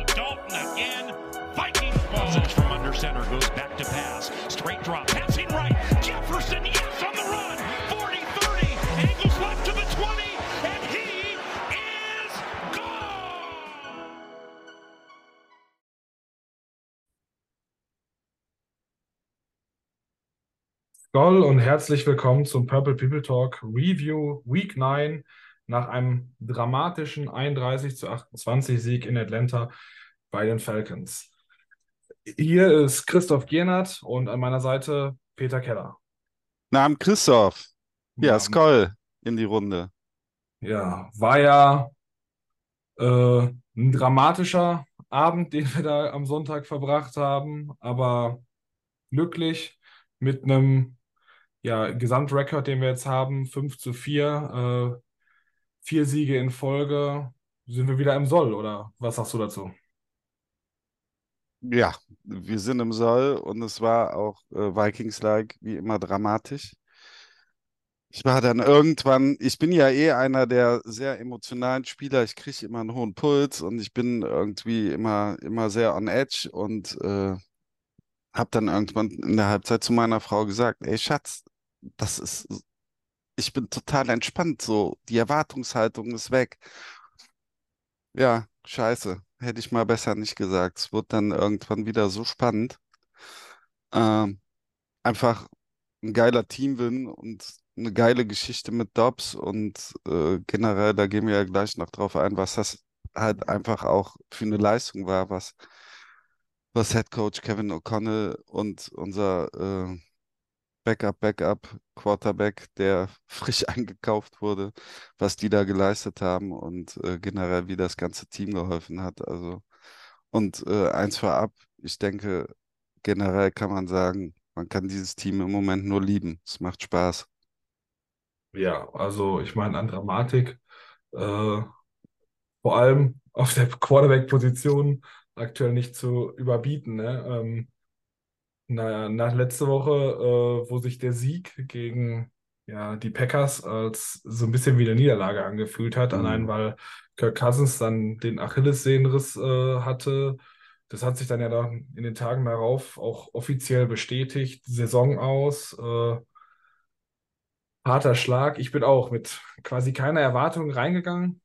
Dalton again. Vikings ball. from under center goes back to pass. Straight drop. Passing right. Jefferson, yes, on the run. 40-30. Angles left to the 20. And he is gone. Goll und herzlich willkommen zum Purple People Talk Review Week 9 nach einem dramatischen 31 zu 28 Sieg in Atlanta bei den Falcons. Hier ist Christoph Giernert und an meiner Seite Peter Keller. Namen Christoph. Ja. Skoll in die Runde. Ja, war ja äh, ein dramatischer Abend, den wir da am Sonntag verbracht haben, aber glücklich mit einem ja, Gesamtrekord, den wir jetzt haben, 5 zu 4, äh, vier Siege in Folge, sind wir wieder im Soll, oder was sagst du dazu? Ja, wir sind im Soll und es war auch äh, Vikings-like wie immer dramatisch. Ich war dann irgendwann, ich bin ja eh einer der sehr emotionalen Spieler, ich kriege immer einen hohen Puls und ich bin irgendwie immer, immer sehr on edge und äh, habe dann irgendwann in der Halbzeit zu meiner Frau gesagt, ey Schatz, das ist, ich bin total entspannt, so, die Erwartungshaltung ist weg. Ja, scheiße. Hätte ich mal besser nicht gesagt. Es wird dann irgendwann wieder so spannend. Ähm, einfach ein geiler Teamwin und eine geile Geschichte mit Dobbs und äh, generell, da gehen wir ja gleich noch drauf ein, was das halt einfach auch für eine Leistung war, was, was Head Coach Kevin O'Connell und unser äh, Backup, Backup, Quarterback, der frisch eingekauft wurde, was die da geleistet haben und äh, generell, wie das ganze Team geholfen hat. Also, und äh, eins vorab, ich denke, generell kann man sagen, man kann dieses Team im Moment nur lieben. Es macht Spaß. Ja, also ich meine an Dramatik, äh, vor allem auf der Quarterback-Position aktuell nicht zu überbieten. Ne? Ähm, naja, nach letzte Woche, äh, wo sich der Sieg gegen ja, die Packers als so ein bisschen wie eine Niederlage angefühlt hat, Mhm. allein weil Kirk Cousins dann den Achillessehnenriss äh, hatte. Das hat sich dann ja dann in den Tagen darauf auch offiziell bestätigt, Saison aus. Äh, harter Schlag. Ich bin auch mit quasi keiner Erwartung reingegangen.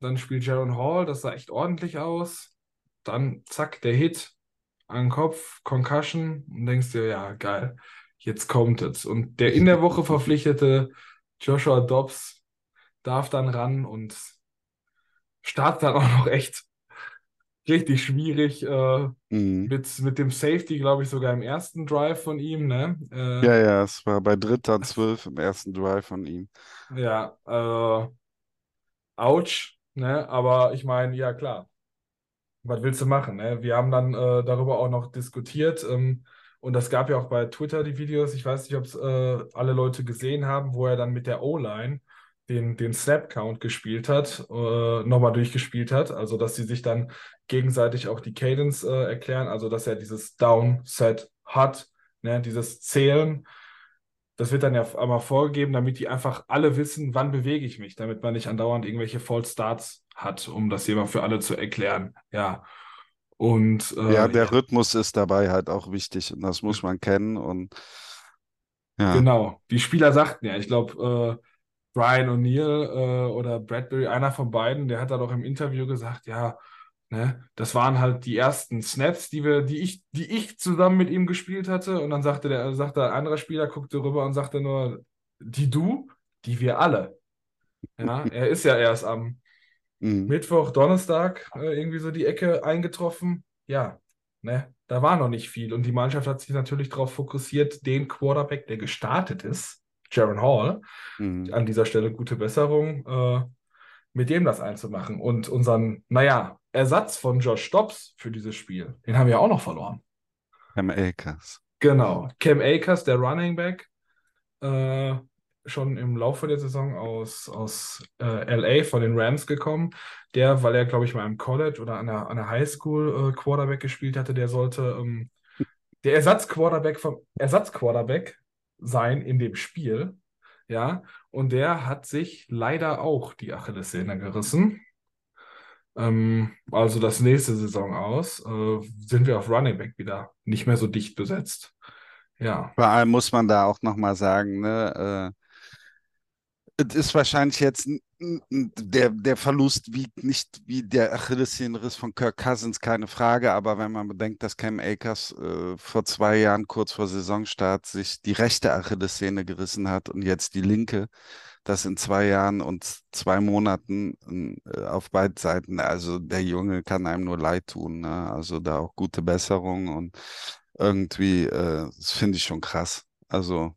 Dann spielt Jaron Hall, das sah echt ordentlich aus. Dann zack, der Hit an den Kopf, Concussion und denkst dir, ja, geil, jetzt kommt es. Und der in der Woche verpflichtete Joshua Dobbs darf dann ran und startet dann auch noch echt richtig schwierig äh, Mhm. mit, mit dem Safety, glaube ich, sogar im ersten Drive von ihm, ne? Äh, Ja, ja, es war bei Dritter Zwölf im ersten Drive von ihm. Ja, äh, ouch, ne? Aber ich meine, ja klar, was willst du machen, ne? Wir haben dann äh, darüber auch noch diskutiert ähm, und das gab ja auch bei Twitter die Videos, ich weiß nicht, ob es äh, alle Leute gesehen haben, wo er dann mit der O-Line den, den Snap-Count gespielt hat, äh, nochmal durchgespielt hat, also dass sie sich dann gegenseitig auch die Cadence äh, erklären, also dass er dieses Down-Set hat, ne? Dieses Zählen. Das wird dann ja einmal vorgegeben, damit die einfach alle wissen, wann bewege ich mich, damit man nicht andauernd irgendwelche False Starts hat, um das hier mal für alle zu erklären. Ja. Und äh, Ja, der Rhythmus ist dabei halt auch wichtig und das muss man kennen und ja. Genau. Die Spieler sagten ja, ich glaube, äh, Brian O'Neill äh, oder Bradbury, einer von beiden, der hat da doch im Interview gesagt, ja, ne, das waren halt die ersten Snaps, die wir, die ich, die ich zusammen mit ihm gespielt hatte. Und dann sagte der, sagte ein anderer Spieler, guckte rüber und sagte nur, die du, die wir alle. Ja, er ist ja erst am Mhm. Mittwoch, Donnerstag äh, irgendwie so die Ecke eingetroffen. Ja, ne, da war noch nicht viel. Und die Mannschaft hat sich natürlich darauf fokussiert, den Quarterback, der gestartet ist, Jaron Hall, Mhm. an dieser Stelle gute Besserung, äh, mit dem das einzumachen und unseren, naja, Ersatz von Josh Dobbs für dieses Spiel, den haben wir auch noch verloren. Cam Akers. Genau. Cam Akers, der Running Back, äh, schon im Laufe der Saison aus, aus äh, LA von den Rams gekommen. Der, weil er, glaube ich, mal im College oder an der, an der Highschool äh, Quarterback gespielt hatte, der sollte ähm, der Ersatzquarterback vom Ersatzquarterback sein in dem Spiel. Ja, und der hat sich leider auch die Achillessehne gerissen. Ähm, also das nächste Saison aus, äh, sind wir auf Running Back wieder nicht mehr so dicht besetzt. Ja. Vor allem muss man da auch nochmal sagen, ne, äh, es ist wahrscheinlich jetzt der, der Verlust wiegt nicht wie der Achillessehnenriss von Kirk Cousins, keine Frage. Aber wenn man bedenkt, dass Cam Akers äh, vor zwei Jahren, kurz vor Saisonstart, sich die rechte Achillessehne gerissen hat und jetzt die linke, das in zwei Jahren und zwei Monaten äh, auf beiden Seiten, also der Junge kann einem nur leid tun. Ne? Also da auch gute Besserung und irgendwie, äh, das finde ich schon krass. Also.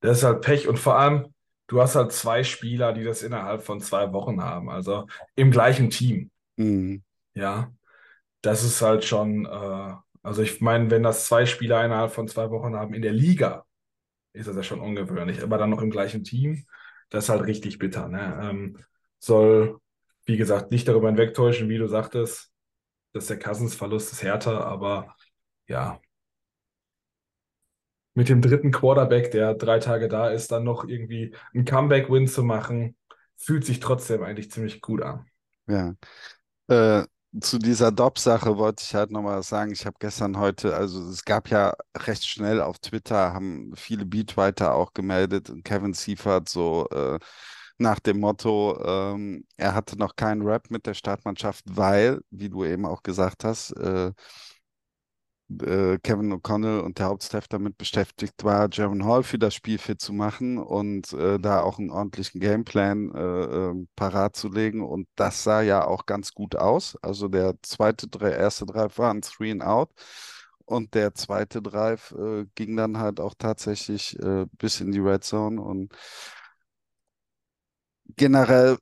Das ist halt Pech und vor allem, du hast halt zwei Spieler, die das innerhalb von zwei Wochen haben, also im gleichen Team. Mhm. Ja, das ist halt schon, äh, also ich meine, wenn das zwei Spieler innerhalb von zwei Wochen haben in der Liga, ist das ja schon ungewöhnlich, aber dann noch im gleichen Team, das ist halt richtig bitter. Ne? Ähm, soll, wie gesagt, nicht darüber hinwegtäuschen, wie du sagtest, dass der Cousins-Verlust ist härter, aber ja, mit dem dritten Quarterback, der drei Tage da ist, dann noch irgendwie einen Comeback-Win zu machen, fühlt sich trotzdem eigentlich ziemlich gut an. Ja. Äh, zu dieser Dobbs-Sache wollte ich halt nochmal sagen. Ich habe gestern heute, also es gab ja recht schnell auf Twitter, haben viele Beatwriter auch gemeldet, und Kevin Seifert so äh, nach dem Motto, ähm, er hatte noch keinen Rap mit der Startmannschaft, weil, wie du eben auch gesagt hast, äh, äh, Kevin O'Connell und der Hauptstaff damit beschäftigt war, Jaron Hall für das Spiel fit zu machen und äh, da auch einen ordentlichen Gameplan äh, äh, parat zu legen. Und das sah ja auch ganz gut aus. Also der zweite, der erste Drive war ein Three and Out. Und der zweite Drive äh, ging dann halt auch tatsächlich äh, bis in die Red Zone. Und generell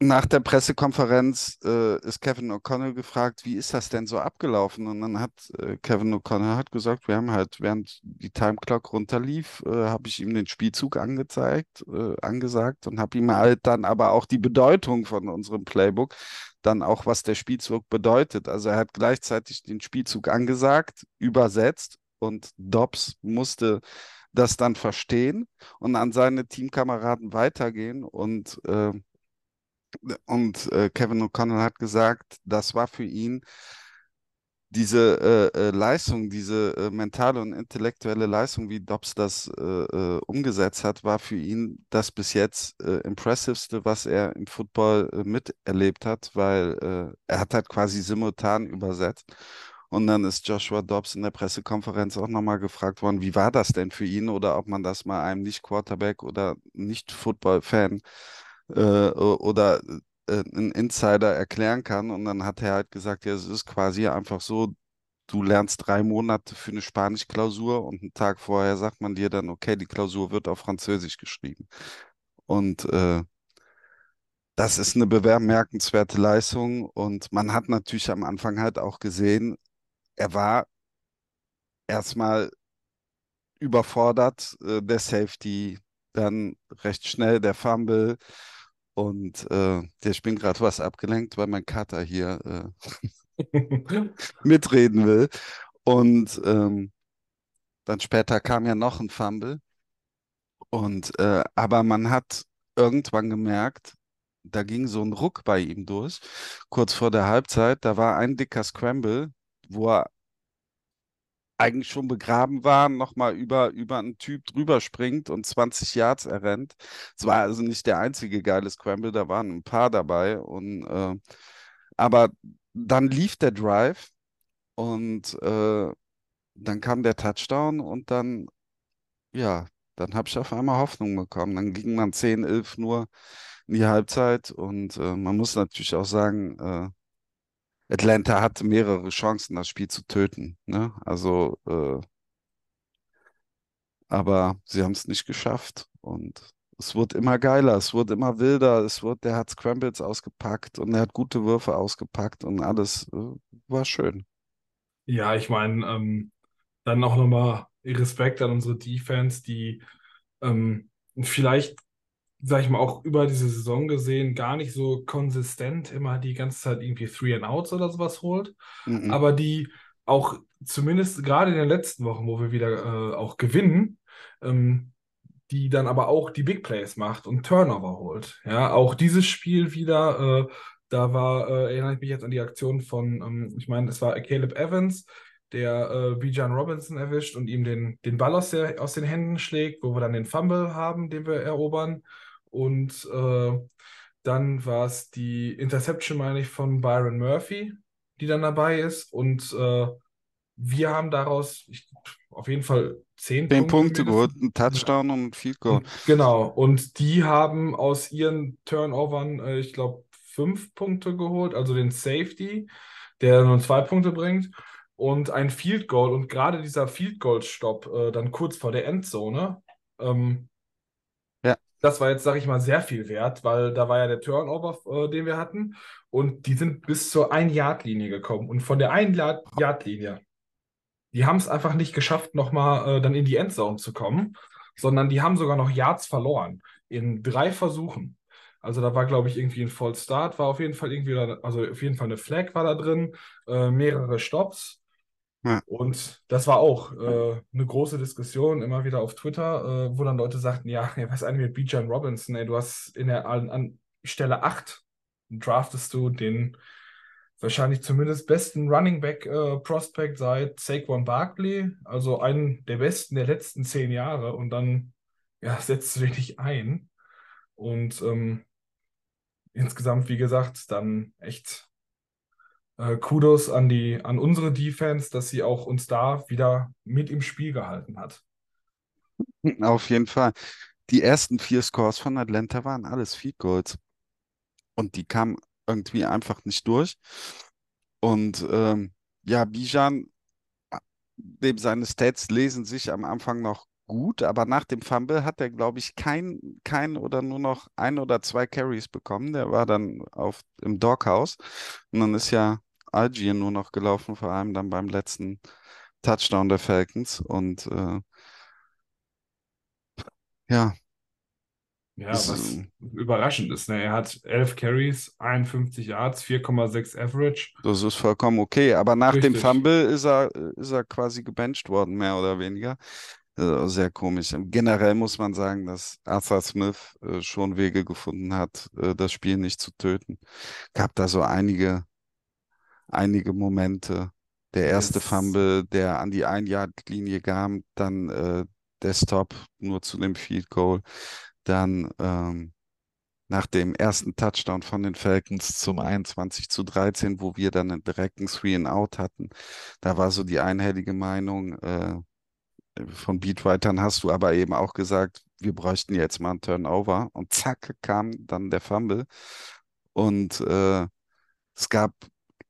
nach der Pressekonferenz äh, ist Kevin O'Connell gefragt, wie ist das denn so abgelaufen? Und dann hat äh, Kevin O'Connell hat gesagt, wir haben halt, während die Timeclock runterlief, äh, habe ich ihm den Spielzug angezeigt, äh, angesagt und habe ihm halt dann aber auch die Bedeutung von unserem Playbook, dann auch was der Spielzug bedeutet. Also er hat gleichzeitig den Spielzug angesagt, übersetzt und Dobbs musste das dann verstehen und an seine Teamkameraden weitergehen und äh, und äh, Kevin O'Connell hat gesagt, das war für ihn diese äh, äh, Leistung, diese äh, mentale und intellektuelle Leistung, wie Dobbs das äh, äh, umgesetzt hat, war für ihn das bis jetzt impressivste, was er im Football miterlebt hat, weil er hat halt quasi simultan übersetzt. Und dann ist Joshua Dobbs in der Pressekonferenz auch nochmal gefragt worden, wie war das denn für ihn oder ob man das mal einem Nicht-Quarterback oder Nicht-Football-Fan äh, oder äh, ein Insider erklären kann. Und dann hat er halt gesagt, ja, es ist quasi einfach so, du lernst drei Monate für eine Spanisch-Klausur und einen Tag vorher sagt man dir dann, okay, die Klausur wird auf Französisch geschrieben. Und äh, das ist eine bemerkenswerte Leistung. Und man hat natürlich am Anfang halt auch gesehen, er war erstmal überfordert, äh, der Safety, dann recht schnell der Fumble, und äh, ich bin gerade was abgelenkt, weil mein Kater hier äh, mitreden will. Und ähm, dann später kam ja noch ein Fumble. Und äh, aber man hat irgendwann gemerkt, da ging so ein Ruck bei ihm durch. Kurz vor der Halbzeit, da war ein dicker Scramble, wo er eigentlich schon begraben waren, nochmal über, über einen Typ drüber springt und 20 Yards errennt. Es war also nicht der einzige geile Scramble, da waren ein paar dabei. Und, äh, aber dann lief der Drive und äh, dann kam der Touchdown und dann, ja, dann habe ich auf einmal Hoffnung bekommen. Dann ging man 10, 11 nur in die Halbzeit und äh, man muss natürlich auch sagen, äh, Atlanta hatte mehrere Chancen, das Spiel zu töten. Ne? Also, äh, aber sie haben es nicht geschafft. Und Es wurde immer geiler, es wurde immer wilder, es wurde, der hat Scrambles ausgepackt und er hat gute Würfe ausgepackt und alles äh, war schön. Ja, ich meine, ähm, dann auch nochmal Respekt an unsere Defense, die ähm, vielleicht, sag ich mal, auch über diese Saison gesehen gar nicht so konsistent immer die ganze Zeit irgendwie Three and Outs oder sowas holt, Mhm. aber die auch zumindest gerade in den letzten Wochen, wo wir wieder äh, auch gewinnen, ähm, die dann aber auch die Big Plays macht und Turnover holt. Ja, auch dieses Spiel wieder, äh, da war, äh, erinnere ich mich jetzt an die Aktion von, ähm, ich meine, es war Caleb Evans, der äh, Bijan Robinson erwischt und ihm den, den Ball aus, der, aus den Händen schlägt, wo wir dann den Fumble haben, den wir erobern. Und äh, dann war es die Interception, meine ich, von Byron Murphy, die dann dabei ist. Und äh, wir haben daraus ich, auf jeden Fall zehn Zehn Punkte Punkte geholt, ein Touchdown und ein Field Goal. Und, genau, und die haben aus ihren Turnovern, äh, ich glaube, fünf Punkte geholt, also den Safety, der nur zwei Punkte bringt, und ein Field Goal. Und gerade dieser Field Goal-Stopp, äh, dann kurz vor der Endzone, ähm, Ja. Das war jetzt, sage ich mal, sehr viel wert, weil da war ja der Turnover, äh, den wir hatten, und die sind bis zur Ein-Yard-Linie gekommen. Und von der Ein-Yard-Linie, die haben es einfach nicht geschafft, nochmal äh, dann in die Endzone zu kommen, sondern die haben sogar noch Yards verloren in drei Versuchen. Also da war, glaube ich, irgendwie ein False Start, war auf jeden Fall irgendwie, also auf jeden Fall eine Flag war da drin, äh, mehrere Stops. Ja. Und das war auch äh, eine große Diskussion immer wieder auf Twitter, äh, wo dann Leute sagten, ja, ey, was ist eigentlich mit Bijan Robinson? Ey, du hast in der an, an Stelle 8 draftest du den wahrscheinlich zumindest besten Running Back äh, Prospect seit Saquon Barkley, also einen der besten der letzten zehn Jahre und dann ja, setzt du den nicht ein. Und ähm, insgesamt, wie gesagt, dann echt äh, Kudos an die, an unsere Defense, dass sie auch uns da wieder mit im Spiel gehalten hat. Auf jeden Fall. Die ersten vier Scores von Atlanta waren alles Field Goals. Und die kamen irgendwie einfach nicht durch. Und ähm, ja, Bijan, dem seine Stats lesen sich am Anfang noch gut, aber nach dem Fumble hat er, glaube ich, kein, kein oder nur noch ein oder zwei Carries bekommen. Der war dann auf, im Doghouse. Und dann ist ja Algier nur noch gelaufen, vor allem dann beim letzten Touchdown der Falcons. Und äh, ja, Ja, Das was ist- überraschend ist. Ne? Er hat 11 Carries, 51 Yards, 4,6 Average. Das ist vollkommen okay, aber nach dem Richtig. Fumble ist er, ist er quasi gebencht worden, mehr oder weniger. Also sehr komisch. Generell muss man sagen, dass Arthur Smith äh, schon Wege gefunden hat, äh, das Spiel nicht zu töten. Gab da so einige, einige Momente. Der erste Es- Fumble, der an die Ein-Yard-Linie kam, dann äh, der Stop nur zu dem Field Goal, dann ähm, nach dem ersten Touchdown von den Falcons zum 21 zu 13, wo wir dann einen direkten Three and Out hatten. Da war so die einhellige Meinung äh, von Beatwritern, hast du aber eben auch gesagt, wir bräuchten jetzt mal einen Turnover. Und zack, kam dann der Fumble. Und äh, es gab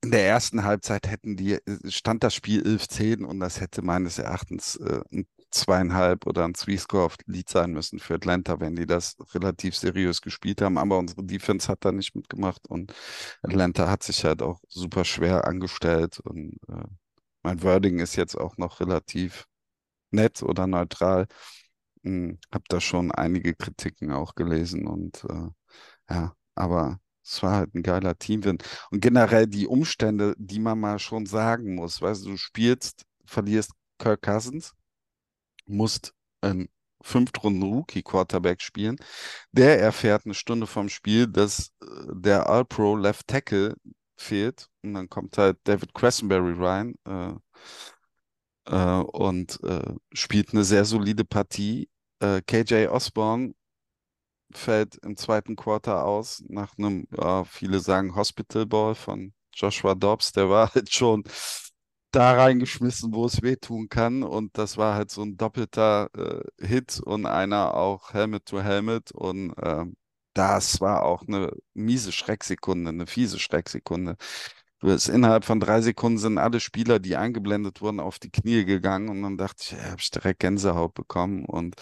in der ersten Halbzeit hätten die, stand das Spiel 11-10 und das hätte meines Erachtens äh, ein zweieinhalb oder ein Three-Score auf Lead sein müssen für Atlanta, wenn die das relativ seriös gespielt haben. Aber unsere Defense hat da nicht mitgemacht und Atlanta hat sich halt auch super schwer angestellt. Und äh, mein Wording ist jetzt auch noch relativ nett oder neutral. Hm, hab da schon einige Kritiken auch gelesen und äh, ja, aber es war halt ein geiler Teamwin. Und generell die Umstände, die man mal schon sagen muss, weißt du, du spielst, verlierst Kirk Cousins, musst einen Fünftrunden-Rookie-Quarterback spielen. Der erfährt eine Stunde vom Spiel, dass äh, der All-Pro Left Tackle fehlt. Und dann kommt halt David Cressenberry rein äh, äh, und äh, spielt eine sehr solide Partie. Äh, KJ Osborne fällt im zweiten Quarter aus nach einem, ja, viele sagen Hospital Ball von Joshua Dobbs. Der war halt schon da reingeschmissen, wo es wehtun kann. Und das war halt so ein doppelter äh, Hit und einer auch Helmet to Helmet. Und ähm, das war auch eine miese Schrecksekunde, eine fiese Schrecksekunde. Du hast innerhalb von drei Sekunden sind alle Spieler, die eingeblendet wurden, auf die Knie gegangen. Und dann dachte ich, ja, habe ich direkt Gänsehaut bekommen. Und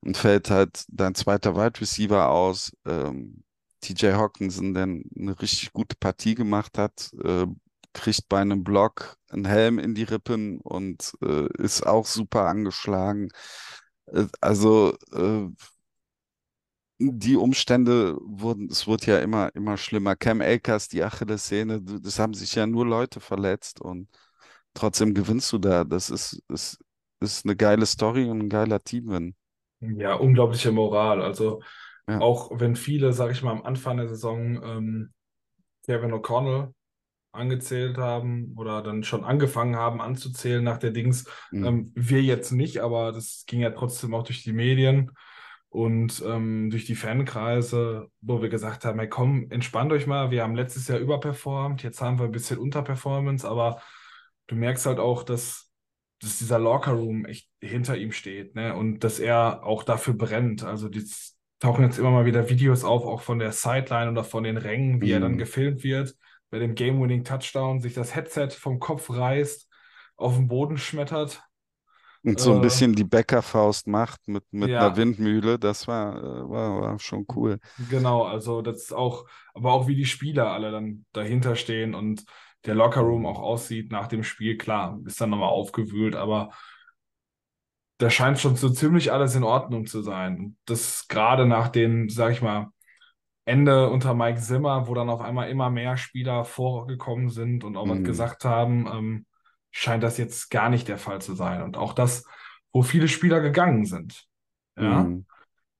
und fällt halt dein zweiter Wide Receiver aus. Ähm, TJ Hawkinson, der eine richtig gute Partie gemacht hat, äh, kriegt bei einem Block einen Helm in die Rippen und äh, ist auch super angeschlagen. Äh, also äh, die Umstände wurden, es wurde ja immer, immer schlimmer. Cam Akers, die Achillessehne, das haben sich ja nur Leute verletzt und trotzdem gewinnst du da. Das ist, ist, ist eine geile Story und ein geiler Teamwin. Ja, unglaubliche Moral. Also Ja. auch wenn viele, sag ich mal, am Anfang der Saison ähm, Kevin O'Connell angezählt haben oder dann schon angefangen haben anzuzählen nach der Dings. Mhm. Ähm, wir jetzt nicht, aber das ging ja trotzdem auch durch die Medien und ähm, durch die Fankreise, wo wir gesagt haben, hey komm, entspannt euch mal, wir haben letztes Jahr überperformt, jetzt haben wir ein bisschen Unterperformance, aber du merkst halt auch, dass, dass dieser Locker-Room echt hinter ihm steht, ne? Und dass er auch dafür brennt. Also die tauchen jetzt immer mal wieder Videos auf, auch von der Sideline oder von den Rängen, wie er dann Mhm. gefilmt wird, bei dem Game-Winning-Touchdown sich das Headset vom Kopf reißt, auf den Boden schmettert. Und so ein Äh, bisschen die Bäckerfaust macht mit, mit ja. einer Windmühle, das war, äh, war, war schon cool. Genau, also das ist auch, aber auch wie die Spieler alle dann dahinter stehen und der Lockerroom auch aussieht nach dem Spiel, klar, ist dann nochmal aufgewühlt, aber da scheint schon so ziemlich alles in Ordnung zu sein. Und Das gerade nach dem, sag ich mal, Ende unter Mike Zimmer, wo dann auf einmal immer mehr Spieler vorgekommen sind und auch was Mhm. gesagt haben, ähm, scheint das jetzt gar nicht der Fall zu sein. Und auch das, wo viele Spieler gegangen sind. Ja. Mhm.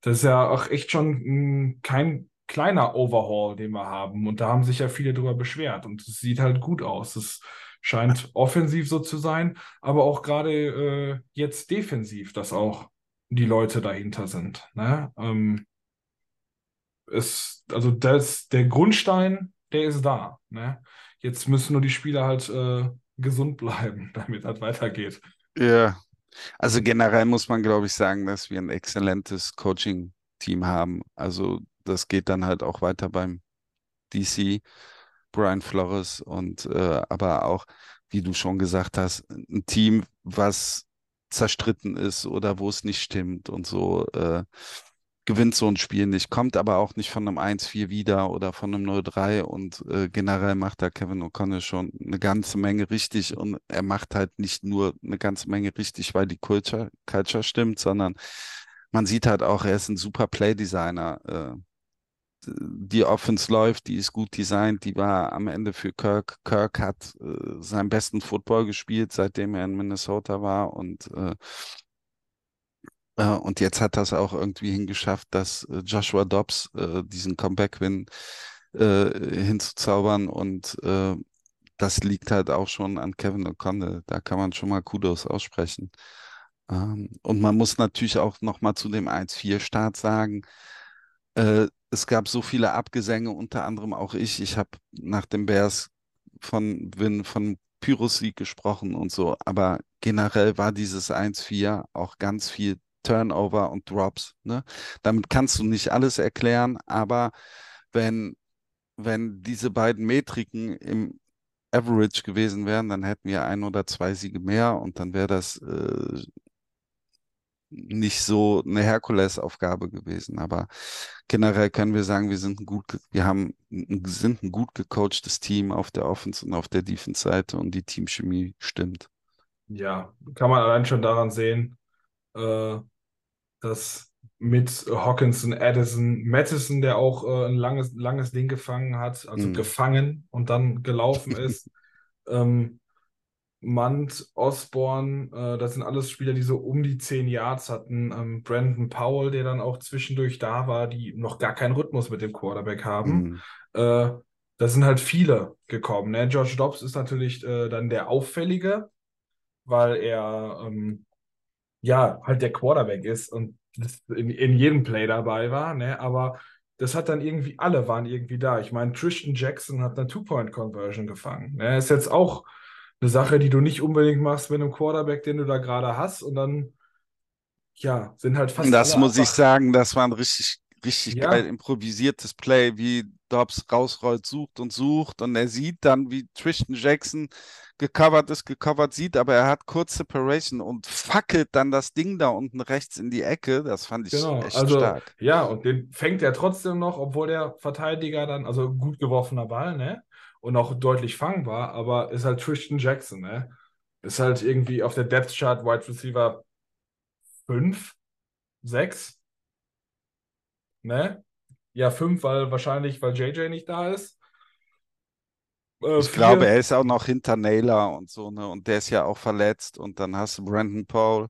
Das ist ja auch echt schon mm, kein kleiner Overhaul, den wir haben. Und da haben sich ja viele drüber beschwert. Und es sieht halt gut aus. Es scheint offensiv so zu sein, aber auch gerade äh, jetzt defensiv, dass auch die Leute dahinter sind. Ne? Ähm, es, also das, der Grundstein, der ist da. Ne? Jetzt müssen nur die Spieler halt äh, gesund bleiben, damit das weitergeht. Ja, also generell muss man, glaube ich, sagen, dass wir ein exzellentes Coaching-Team haben. Also das geht dann halt auch weiter beim DC, Brian Flores und äh, aber auch, wie du schon gesagt hast, ein Team, was zerstritten ist oder wo es nicht stimmt und so, äh, gewinnt so ein Spiel nicht, kommt aber auch nicht von einem 1-4 wieder oder von einem 0-3 und äh, generell macht da Kevin O'Connell schon eine ganze Menge richtig und er macht halt nicht nur eine ganze Menge richtig, weil die Culture, Culture stimmt, sondern man sieht halt auch, er ist ein super Play-Designer. Äh, die Offense läuft, die ist gut designt, die war am Ende für Kirk. Kirk hat äh, seinen besten Football gespielt, seitdem er in Minnesota war und äh, äh, und jetzt hat es auch irgendwie hingeschafft, dass äh, Joshua Dobbs äh, diesen Comeback-Win hinzuzaubern und das liegt halt auch schon an Kevin O'Connell. Da kann man schon mal Kudos aussprechen. Ähm, und man muss natürlich auch noch mal zu dem 1-4-Start sagen, äh, es gab so viele Abgesänge, unter anderem auch ich. Ich habe nach dem Bears von Win von Pyrrhus-Sieg gesprochen und so, aber generell war dieses 1-4 auch ganz viel Turnover und Drops. Ne? Damit kannst du nicht alles erklären, aber wenn, wenn diese beiden Metriken im Average gewesen wären, dann hätten wir ein oder zwei Siege mehr und dann wäre das äh, nicht so eine Herkulesaufgabe gewesen. Aber generell können wir sagen, wir sind ein gut, wir haben, sind ein gut gecoachtes Team auf der Offense und auf der Defense-Seite und die Teamchemie stimmt. Ja, kann man allein schon daran sehen, äh, dass mit Hawkinson, Addison, Mattison, der auch äh, ein langes, langes Ding gefangen hat, also Mhm. gefangen und dann gelaufen ist, ähm, Mant, Osborne, äh, das sind alles Spieler, die so um die 10 Yards hatten. Ähm, Brandon Powell, der dann auch zwischendurch da war, die noch gar keinen Rhythmus mit dem Quarterback haben. Mhm. Äh, da sind halt viele gekommen. Ne? George Dobbs ist natürlich äh, dann der Auffällige, weil er ähm, ja halt der Quarterback ist und das in, in jedem Play dabei war. Ne? Aber das hat dann irgendwie, alle waren irgendwie da. Ich meine, Tristan Jackson hat eine Two-Point-Conversion gefangen. Ne? Ist jetzt auch eine Sache, die du nicht unbedingt machst mit einem Quarterback, den du da gerade hast. Und dann, ja, sind halt fast Das muss ich sagen, das war ein richtig, richtig Ja. geil improvisiertes Play, wie Dobbs rausrollt, sucht und sucht und er sieht dann, wie Tristan Jackson gecovert ist, gecovert sieht, aber er hat kurz Separation und fackelt dann das Ding da unten rechts in die Ecke. Das fand ich Genau, echt also stark. ja, und den fängt er trotzdem noch, obwohl der Verteidiger dann, also gut geworfener Ball, ne? Und auch deutlich fangbar, aber ist halt Tristan Jackson, ne? Ist halt irgendwie auf der Depth Chart Wide Receiver 5, 6, ne? Ja, 5, weil wahrscheinlich, weil JJ nicht da ist. Äh, Ich vier- glaube, er ist auch noch hinter Naylor und so, ne? Und der ist ja auch verletzt. Und dann hast du Brandon Paul.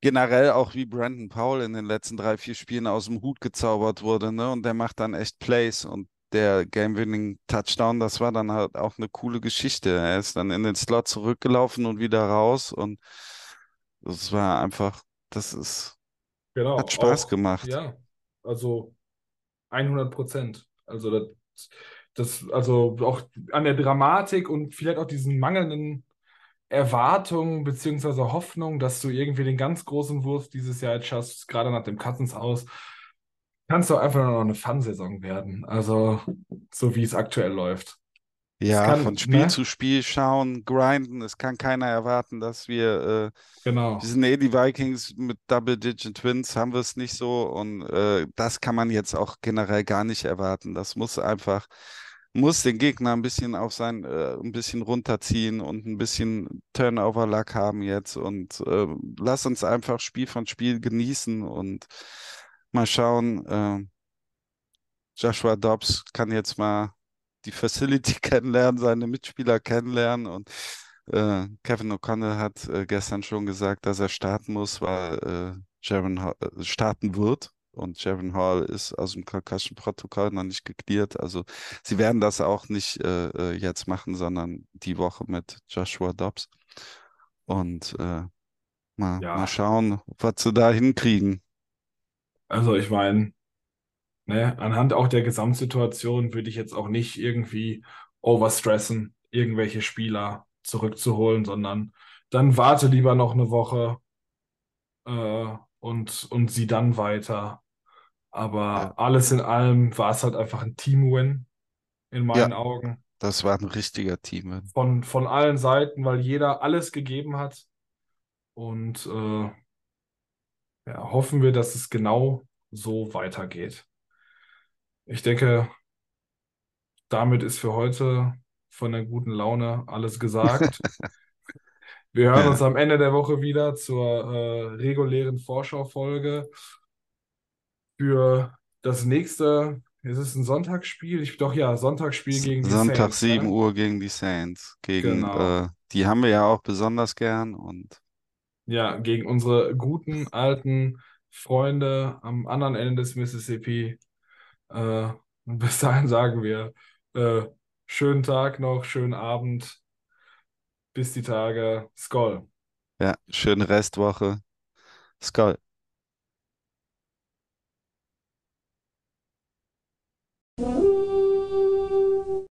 Generell auch wie Brandon Paul in den letzten drei, vier Spielen aus dem Hut gezaubert wurde, ne? Und der macht dann echt Plays. Und der Game-Winning-Touchdown, das war dann halt auch eine coole Geschichte. Er ist dann in den Slot zurückgelaufen und wieder raus. Und das war einfach, das ist, Genau, hat Spaß auch, gemacht. Ja, also 100 Prozent. Also das, das, also auch an der Dramatik und vielleicht auch diesen mangelnden Erwartungen beziehungsweise Hoffnung, dass du irgendwie den ganz großen Wurf dieses Jahr jetzt schaffst, gerade nach dem Cousins aus, kannst du einfach nur noch eine Fun-Saison werden. Also so wie es aktuell läuft. Ja, kann- von Spiel ne? zu Spiel schauen, grinden. Es kann keiner erwarten, dass wir äh, Genau. Wir sind eh die Vikings mit Double-Digit Twins, haben wir es nicht so. Und äh, das kann man jetzt auch generell gar nicht erwarten. Das muss einfach, muss den Gegner ein bisschen auf sein, äh, ein bisschen runterziehen und ein bisschen Turnover-Luck haben jetzt. Und äh, lass uns einfach Spiel von Spiel genießen und mal schauen. Äh, Joshua Dobbs kann jetzt mal die Facility kennenlernen, seine Mitspieler kennenlernen und äh, Kevin O'Connell hat äh, gestern schon gesagt, dass er starten muss, weil äh, Jaron Hall, äh, starten wird. Und Jaron Hall ist aus dem Concussion-Protokoll noch nicht geklärt. Also sie werden das auch nicht äh, äh, jetzt machen, sondern die Woche mit Joshua Dobbs. Und äh, mal, Ja. mal schauen, was sie da hinkriegen. Also ich meine, ne, anhand auch der Gesamtsituation würde ich jetzt auch nicht irgendwie overstressen, irgendwelche Spieler zurückzuholen, sondern dann warte lieber noch eine Woche äh, und, und sieh dann weiter. Aber Ja. alles in allem war es halt einfach ein Team-Win in meinen Augen. Das war ein richtiger Team. Von, von allen Seiten, weil jeder alles gegeben hat. Und äh, ja, hoffen wir, dass es genau so weitergeht. Ich denke, damit ist für heute von der guten Laune alles gesagt. Wir hören Ja. uns am Ende der Woche wieder zur äh, regulären Vorschaufolge für das nächste. Ist es ein Sonntagsspiel? Ich, doch ja, Sonntagsspiel gegen die Sonntag Saints, 7 ne? Uhr gegen die Saints. Gegen, Genau. äh, die haben wir ja auch besonders gern und Ja, gegen unsere guten alten Freunde am anderen Ende des Mississippi. Äh, und bis dahin sagen wir, äh, schönen Tag noch, schönen Abend. Bis die Tage. Skoll. ja, schöne Restwoche. Skull.